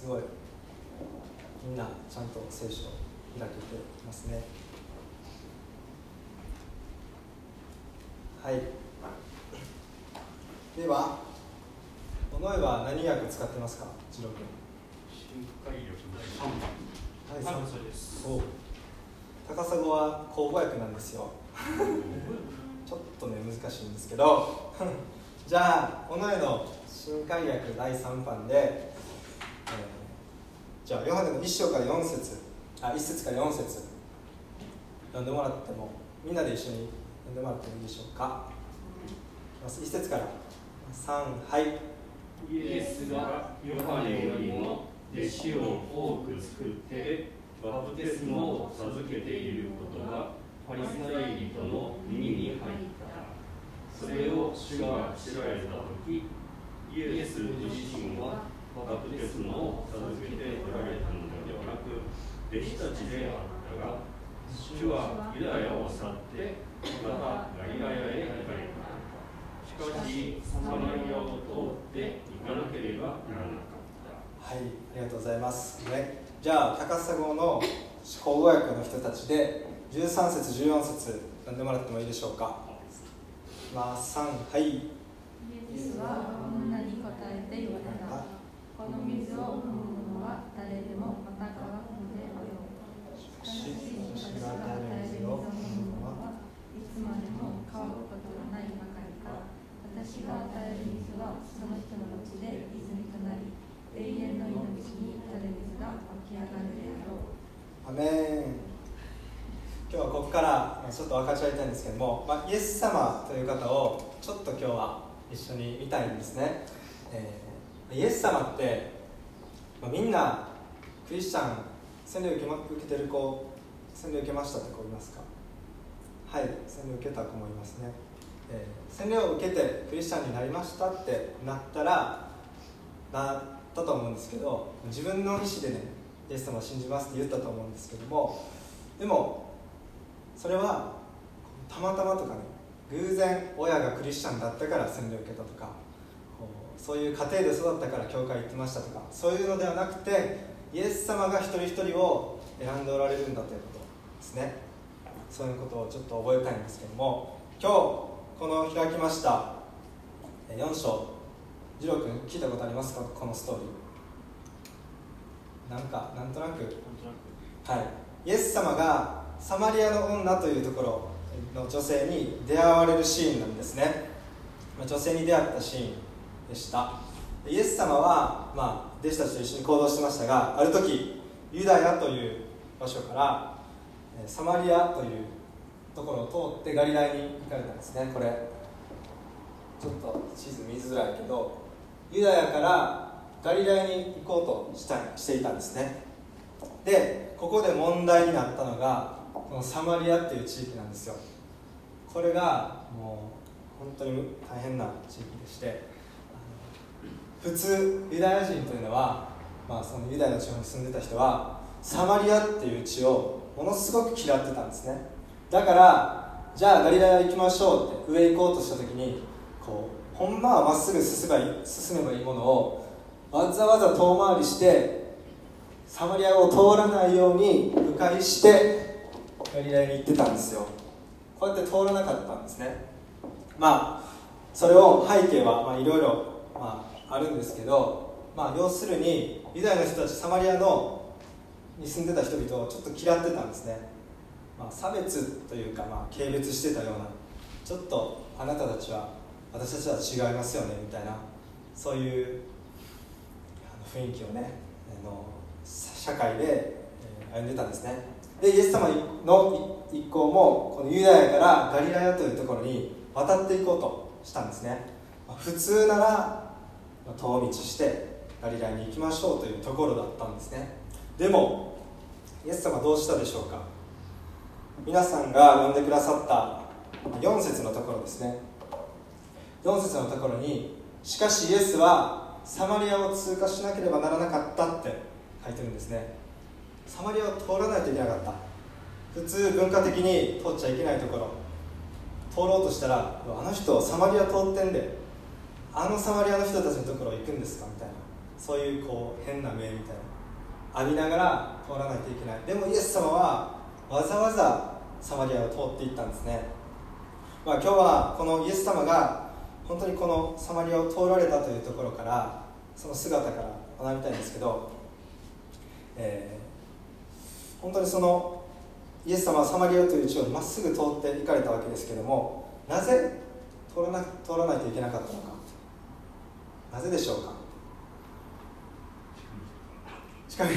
すごいみんなちゃんと聖書を開けてますね。はい。ではこの絵は何訳使ってますか？次郎君。深海力第3番はいそれです。お高砂は口語訳なんですよ。ちょっとね難しいんですけど。じゃあ尾上の新海訳第3版で、えーじゃあヨハネの1章から4節。あ1節から4節。読んでもらってもみんなで一緒に読んでもらってもいいでしょうか？1節から。3はい。イエスがヨハネよりも弟子を多く作ってバプテスマを授けていることがパリサイ人の耳に入った。それを主が知られた時イエス自身はバプテスマを授けておられたのではなく弟子たちであったが主はユダヤを去ってまたガリラヤへ行かれたしかしサマリアを通って行かなければならなかったはい、ありがとうございます。ね、じゃあ、高砂号の口語訳の人たちで、13節、14節、読んでもらってもいいでしょうか。まあ、3、はい。イエスは女に答えて言われた。この水を飲む者は誰でもまた乾くのであろう。しかし、私が与える水を飲む者はいつまでも乾くことがないばかりか。私が与える水はその人のうちで泉となり、永遠の命に垂れ水が湧き上がるであろう。アメン。今日はここからちょっと分かち合いたいんですけども、まあ、イエス様という方をちょっと今日は一緒に見たいんですね。えーイエス様って、まあ、みんなクリスチャン洗礼を受け,、ま、受けてる子洗礼受けましたって子いますか？はい洗礼を受けた子もいますね、えー洗礼を受けてクリスチャンになりましたってなったらなったと思うんですけど自分の意思でねイエス様を信じますって言ったと思うんですけどもでもそれはたまたまとかね偶然親がクリスチャンだったから洗礼を受けたとかそういう家庭で育ったから教会行ってましたとかそういうのではなくてイエス様が一人一人を選んでおられるんだということですね。そういうことをちょっと覚えたいんですけども今日この開きましたえ4章次郎君聞いたことありますか？このストーリー。なんかなんとなく。なんとなく。はい、イエス様がサマリアの女というところの女性に出会われるシーンなんですね。女性に出会ったシーンでした。イエス様は、まあ、弟子たちと一緒に行動してましたがある時ユダヤという場所からサマリアというところを通ってガリラヤに行かれたんですね。これちょっと地図見づらいけどユダヤからガリラヤに行こうとしたしていたんですね。でここで問題になったのがこのサマリアっていう地域なんですよ。これがもう本当に大変な地域でして普通ユダヤ人というのは、まあ、そのユダヤの地方に住んでた人はサマリアっていう地をものすごく嫌ってたんですね。だからじゃあガリラヤ行きましょうって上行こうとした時にこうほんまはまっすぐ進めばいい進めばいいものをわざわざ遠回りしてサマリアを通らないように迂回してガリラヤに行ってたんですよ。こうやって通らなかったんですね。まあそれを背景はいろいろあるんですけど、まあ、要するにユダヤの人たちサマリアのに住んでた人々をちょっと嫌ってたんですね、まあ、差別というか、まあ、軽蔑してたようなちょっとあなたたちは私たちは違いますよねみたいなそういう雰囲気をねあの社会で歩んでたんですね。でイエス様の一行もこのユダヤからガリラヤというところに渡っていこうとしたんですね。普通なら遠道してガリラヤに行きましょうというところだったんですね。でもイエス様どうしたでしょうか。皆さんが読んでくださった4節のところですね。4節のところにしかしイエスはサマリアを通過しなければならなかったって書いてるんですね。サマリアを通らないといけなかった。普通文化的に通っちゃいけないところ。通ろうとしたらあの人サマリア通ってんであのサマリアの人たちのところ行くんですかみたいな。そういうこう変な目みたいな。浴びながら通らないといけない。でもイエス様はわざわざサマリアを通っていったんですね、まあ、今日はこのイエス様が本当にこのサマリアを通られたというところからその姿から学びたいんですけど、え、本当にそのイエス様はサマリアという地をまっすぐ通って行かれたわけですけれどもなぜ通らな通らないといけなかったのか？なぜでしょうか？近道。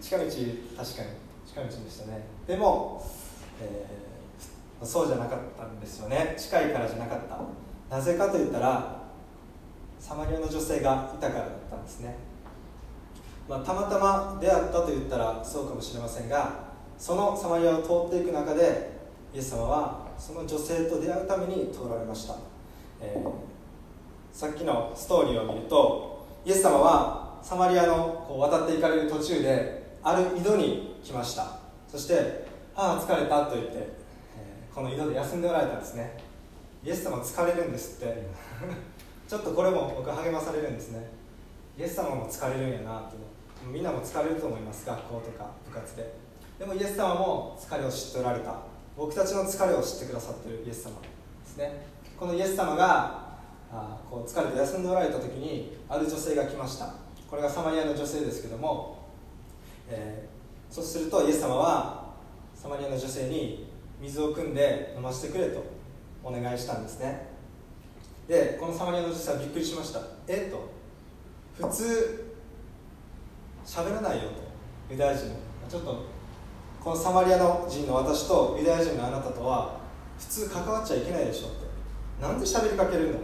近道。確かに。近道でしたね。でも、えー、そうじゃなかったんですよね。近いからじゃなかった。なぜかといったらサマリアの女性がいたからだったんですね、まあ、たまたま出会ったと言ったらそうかもしれませんがそのサマリアを通っていく中でイエス様はその女性と出会うために通られました、えー、さっきのストーリーを見るとイエス様はサマリアのこう渡っていかれる途中である井戸に来ました。そして「ああ疲れた」と言って、えー、この井戸で休んでおられたんですね。イエス様疲れるんですって。ちょっとこれも僕励まされるんですね。イエス様も疲れるんやなって。みんなも疲れると思います学校とか部活で。でもイエス様も疲れを知っておられた。僕たちの疲れを知ってくださってるイエス様ですね。このイエス様があこう疲れて休んでおられた時にある女性が来ました。これがサマリアの女性ですけども、えー、そうするとイエス様はサマリアの女性に水を汲んで飲ませてくれとお願いしたんですね。でこのサマリアの女性はびっくりしました。えっと普通喋らないよとユダヤ人ちょっとこのサマリアの人の私とユダヤ人のあなたとは普通関わっちゃいけないでしょって。なんで喋りかける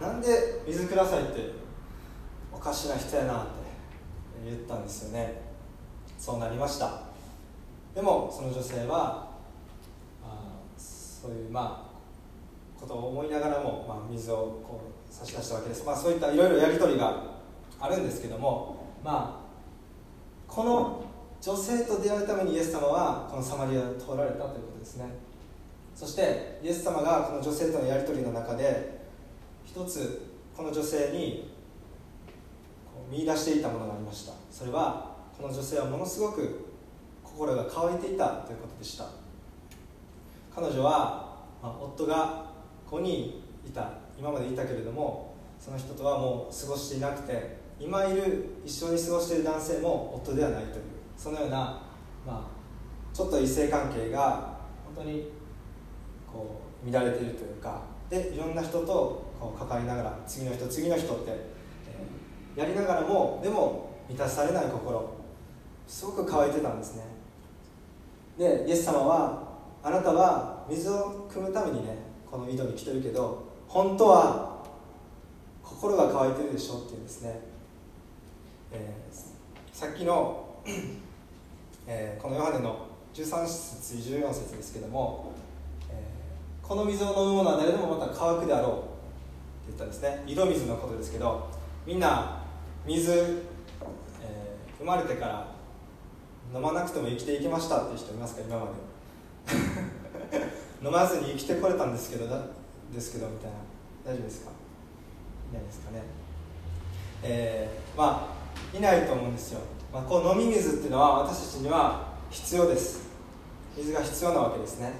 の？なんで水くださいって？おかしな人やなって言ったんですよね。そうなりました。でもその女性はあそういうまあことを思いながらも、まあ、水をこう差し出したわけです、まあ、そういったいろいろやり取りがあるんですけどもまあこの女性と出会うためにイエス様はこのサマリアを通られたということですね。そしてイエス様がこの女性とのやり取りの中で一つこの女性に見出していたものがありました。それはこの女性はものすごく心が乾いていたということでした。彼女は、ま、夫が5人いた。今までいたけれどもその人とはもう過ごしていなくて今いる一緒に過ごしている男性も夫ではないというそのような、まあ、ちょっと異性関係が本当にこう乱れているというかでいろんな人とこう関わりながら次の人次の人ってやりながらもでも満たされない心。すごく乾いてたんですね。でイエス様はあなたは水を汲むためにねこの井戸に来てるけど本当は心が乾いてるでしょっていうんですね、えー、さっきの、えー、このヨハネの13節14節ですけども、えー、この水を飲む者は誰でもまた乾くであろう。って言ったんですね。井戸水のことですけどみんな水、えー、生まれてから飲まなくても生きていけました。っていう人いますか今まで。飲まずに生きてこれたんですけどですけどみたいな。大丈夫ですか？いないですかね。えー、まあいないと思うんですよ、まあ、こう飲み水っていうのは私たちには必要です。水が必要なわけですね。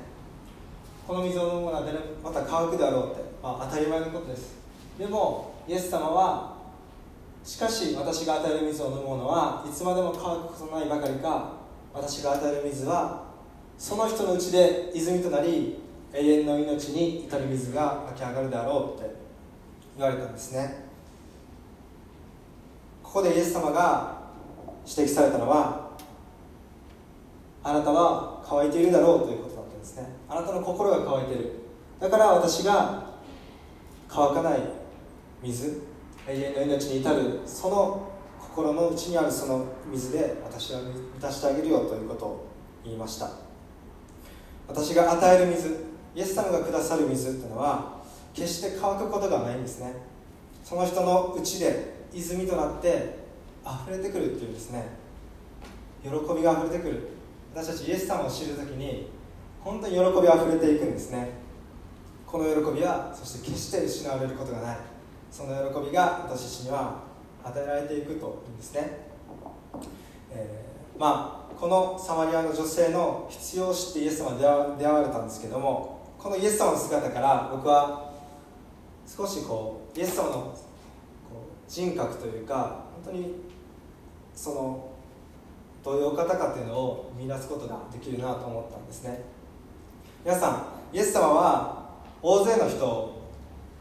この水を飲むのはまた乾くであろうって、まあ、当たり前のことです。でもイエス様はしかし私が与える水を飲む者はいつまでも乾くことないばかりか私が与える水はその人のうちで泉となり永遠の命に至る水が湧き上がるであろうって言われたんですね。ここでイエス様が指摘されたのはあなたは乾いているだろうということだったんですね。あなたの心が乾いている。だから私が乾かない水永遠の命に至るその心の内にあるその水で私は満たしてあげるよということを言いました。私が与える水イエス様がくださる水というのは決して乾くことがないんですね。その人の内で泉となって溢れてくるっていうですね喜びが溢れてくる。私たちイエス様を知るときに本当に喜びあふれていくんですね。この喜びはそして決して失われることがない。その喜びが私たちには与えられていくというんですね、えー、まあこのサマリアの女性の必要を知ってイエス様に出会われたんですけどもこのイエス様の姿から僕は少しこうイエス様の人格というか本当にそのどういうお方かというのを見出すことができるなと思ったんですね。皆さんイエス様は大勢の人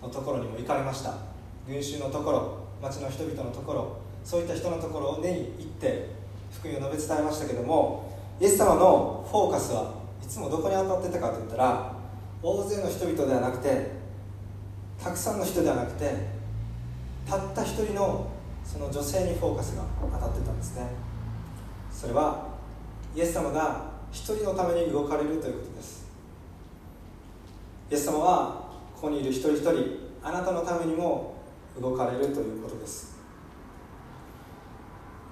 のところにも行かれました。群衆のところ町の人々のところそういった人のところに行って福音を述べ伝えましたけどもイエス様のフォーカスはいつもどこに当たってたかといったら大勢の人々ではなくてたくさんの人ではなくてたった一人のその女性にフォーカスが当たってたんですね。それはイエス様が一人のために動かれるということです。イエス様はここにいる一人一人あなたのためにも動かれるということです。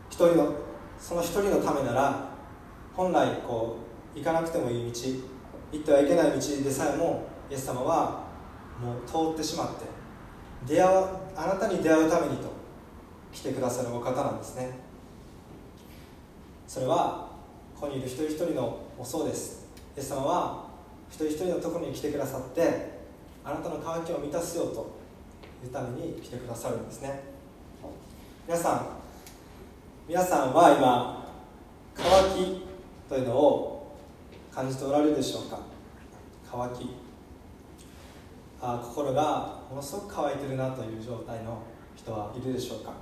一人のその一人のためなら本来こう行かなくてもいい道行ってはいけない道でさえもイエス様はもう通ってしまって出会あなたに出会うためにと来てくださるお方なんですね。それはここにいる一人一人のおそうです。イエス様は一人一人のところに来てくださってあなたの渇きを満たすようというために来てくださるんですね。皆さん皆さんは今渇きというのを感じておられるでしょうか？渇きあ心がものすごく乾いてるなという状態の人はいるでしょうか？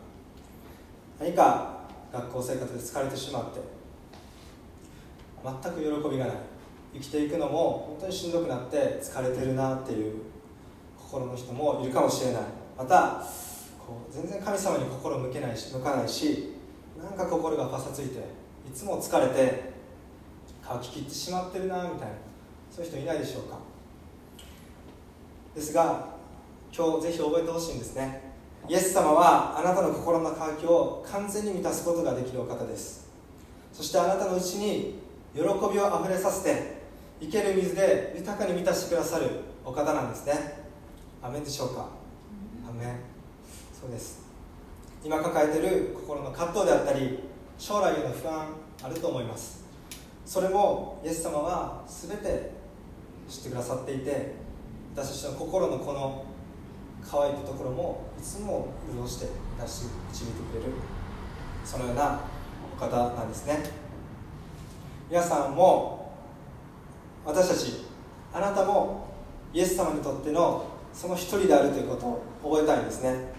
何か学校生活で疲れてしまって全く喜びがない。生きていくのも本当にしんどくなって疲れてるなっていう心の人もいるかもしれない。またこう全然神様に心向けないし向かないしなんか心がパサついていつも疲れて乾ききってしまってるなみたいな。そういう人いないでしょうか？ですが今日ぜひ覚えてほしいんですね。イエス様はあなたの心の渇きを完全に満たすことができるお方です。そしてあなたのうちに喜びをあふれさせて生ける水で豊かに満たしてくださるお方なんですね。アメンでしょうか？アメン。そうです。今抱えてる心の葛藤であったり将来への不安あると思います。それもイエス様は全て知ってくださっていて私たちの心のこの乾いたところもいつも潤して出し導いてくれるそのようなお方なんですね。皆さんも私たちあなたもイエス様にとってのその一人であるということを覚えたいんですね。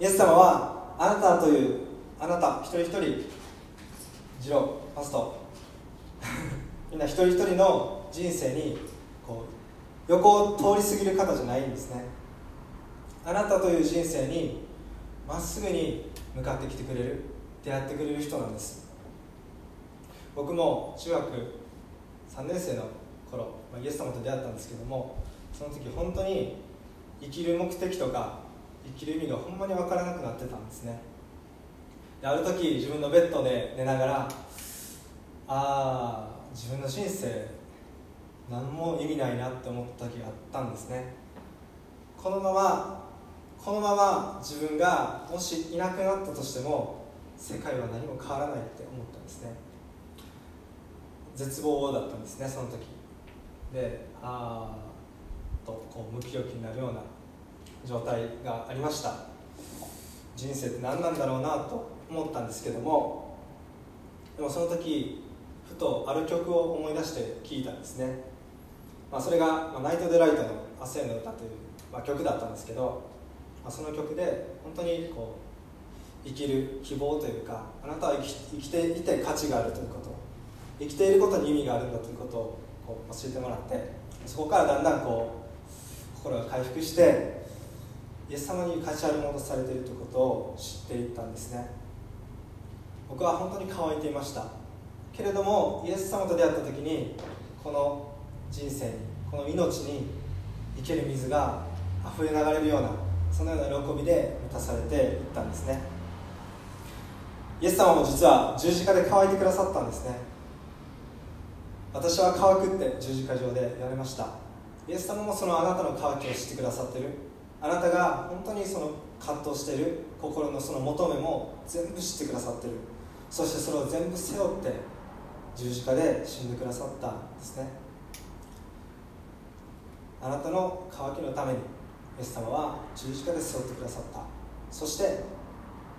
イエス様はあなたというあなた一人一人ジローパスト。みんな一人一人の人生に横を通り過ぎる方じゃないんですね。あなたという人生にまっすぐに向かってきてくれる出会ってくれる人なんです。僕も中学3年生の頃、まあ、イエス様と出会ったんですけどもその時本当に生きる目的とか生きる意味がほんまに分からなくなってたんですね。である時自分のベッドで寝ながらああ自分の人生何も意味ないなって思った時があったんですね。このままこのまま自分がもしいなくなったとしても世界は何も変わらないって思ったんですね。絶望だったんですねその時。でああとこう無気力になるような状態がありました。人生って何なんだろうなと思ったんですけどもでもその時ふとある曲を思い出して聴いたんですね、まあ、それが「、ナイト・デライトの明日への歌」という、まあ、曲だったんですけど、まあ、その曲で本当にこう生きる希望というかあなたは生き生きていて価値があるということ生きていることに意味があるんだということをこう教えてもらってそこからだんだんこう心が回復してイエス様に価値あるものとされているということを知っていったんですね。僕は本当に乾いていました。けれどもイエス様と出会った時にこの人生にこの命に生ける水が溢れ流れるようなそのような喜びで満たされていったんですね。イエス様も実は十字架で乾いてくださったんですね。私は乾くって十字架上で言われました。イエス様もそのあなたの乾きを知ってくださってる。あなたが本当にその葛藤している。心のその求めも全部知ってくださってる。そしてそれを全部背負って十字架で死んでくださったんですね。あなたの渇きのためにイエス様は十字架で背負ってくださった。そして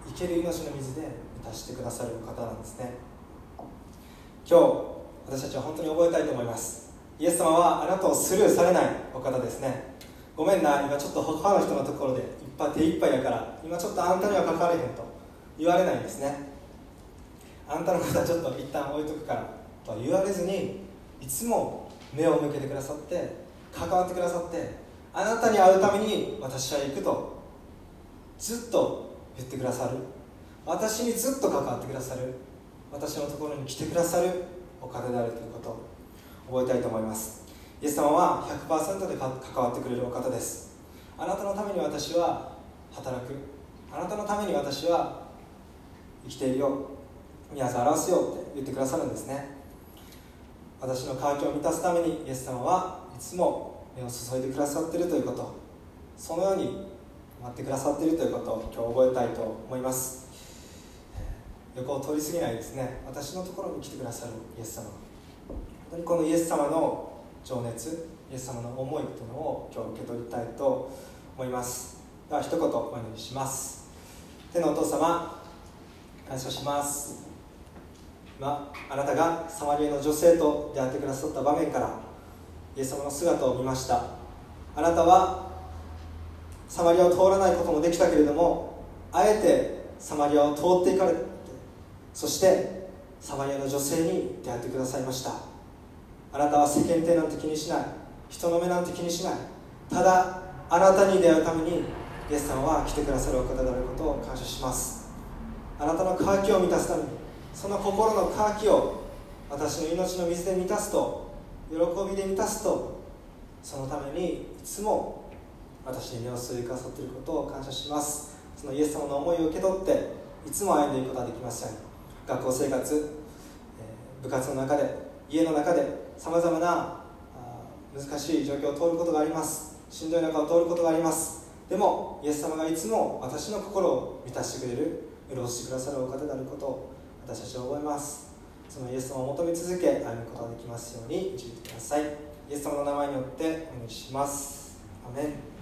生ける命の水で満たしてくださる方なんですね。今日私たちは本当に覚えたいと思います。イエス様はあなたをスルーされないお方ですね。ごめんな今ちょっと他の人のところでいっぱい手いっぱいやから今ちょっとあんたには関われへんと言われないんですね。あんたのことはちょっと一旦置いとくからとは言われずにいつも目を向けてくださって関わってくださってあなたに会うために私は行くとずっと言ってくださる。私にずっと関わってくださる。私のところに来てくださる。お方であるということ。を覚えたいと思います。イエス様は100%で関わってくれるお方です。あなたのために私は働く。あなたのために私は生きているよ。宮沢表すよって言ってくださるんですね。私の渇きを満たすためにイエス様はいつも目を注いでくださっているということそのように待ってくださっているということを今日覚えたいと思います。横を通り過ぎないですね。私のところに来てくださるイエス様。本当にこのイエス様の情熱イエス様の思いというのを今日受け取りたいと思います。では一言お祈りします。天のお父様感謝します。今あなたがサマリアの女性と出会ってくださった場面からイエス様の姿を見ました。あなたはサマリアを通らないこともできたけれどもあえてサマリアを通っていかれてそしてサマリアの女性に出会ってくださいました。あなたは世間体なんて気にしない。人の目なんて気にしない。ただあなたに出会うためにイエス様は来てくださるお方であることを感謝します。あなたの渇きを満たすためにその心の渇きを私の命の水で満たすと喜びで満たすとそのためにいつも私に目を据えくださっていることを感謝します。そのイエス様の思いを受け取っていつも歩んでいくことができますように。学校生活部活の中で家の中でさまざまな難しい状況を通ることがあります。しんどい中を通ることがあります。でもイエス様がいつも私の心を満たしてくれる潤してくださるお方であることを私たちは覚えます。そのイエス様を求め続け歩むことができますように導いてください。イエス様の名前によってお願いします。アメン。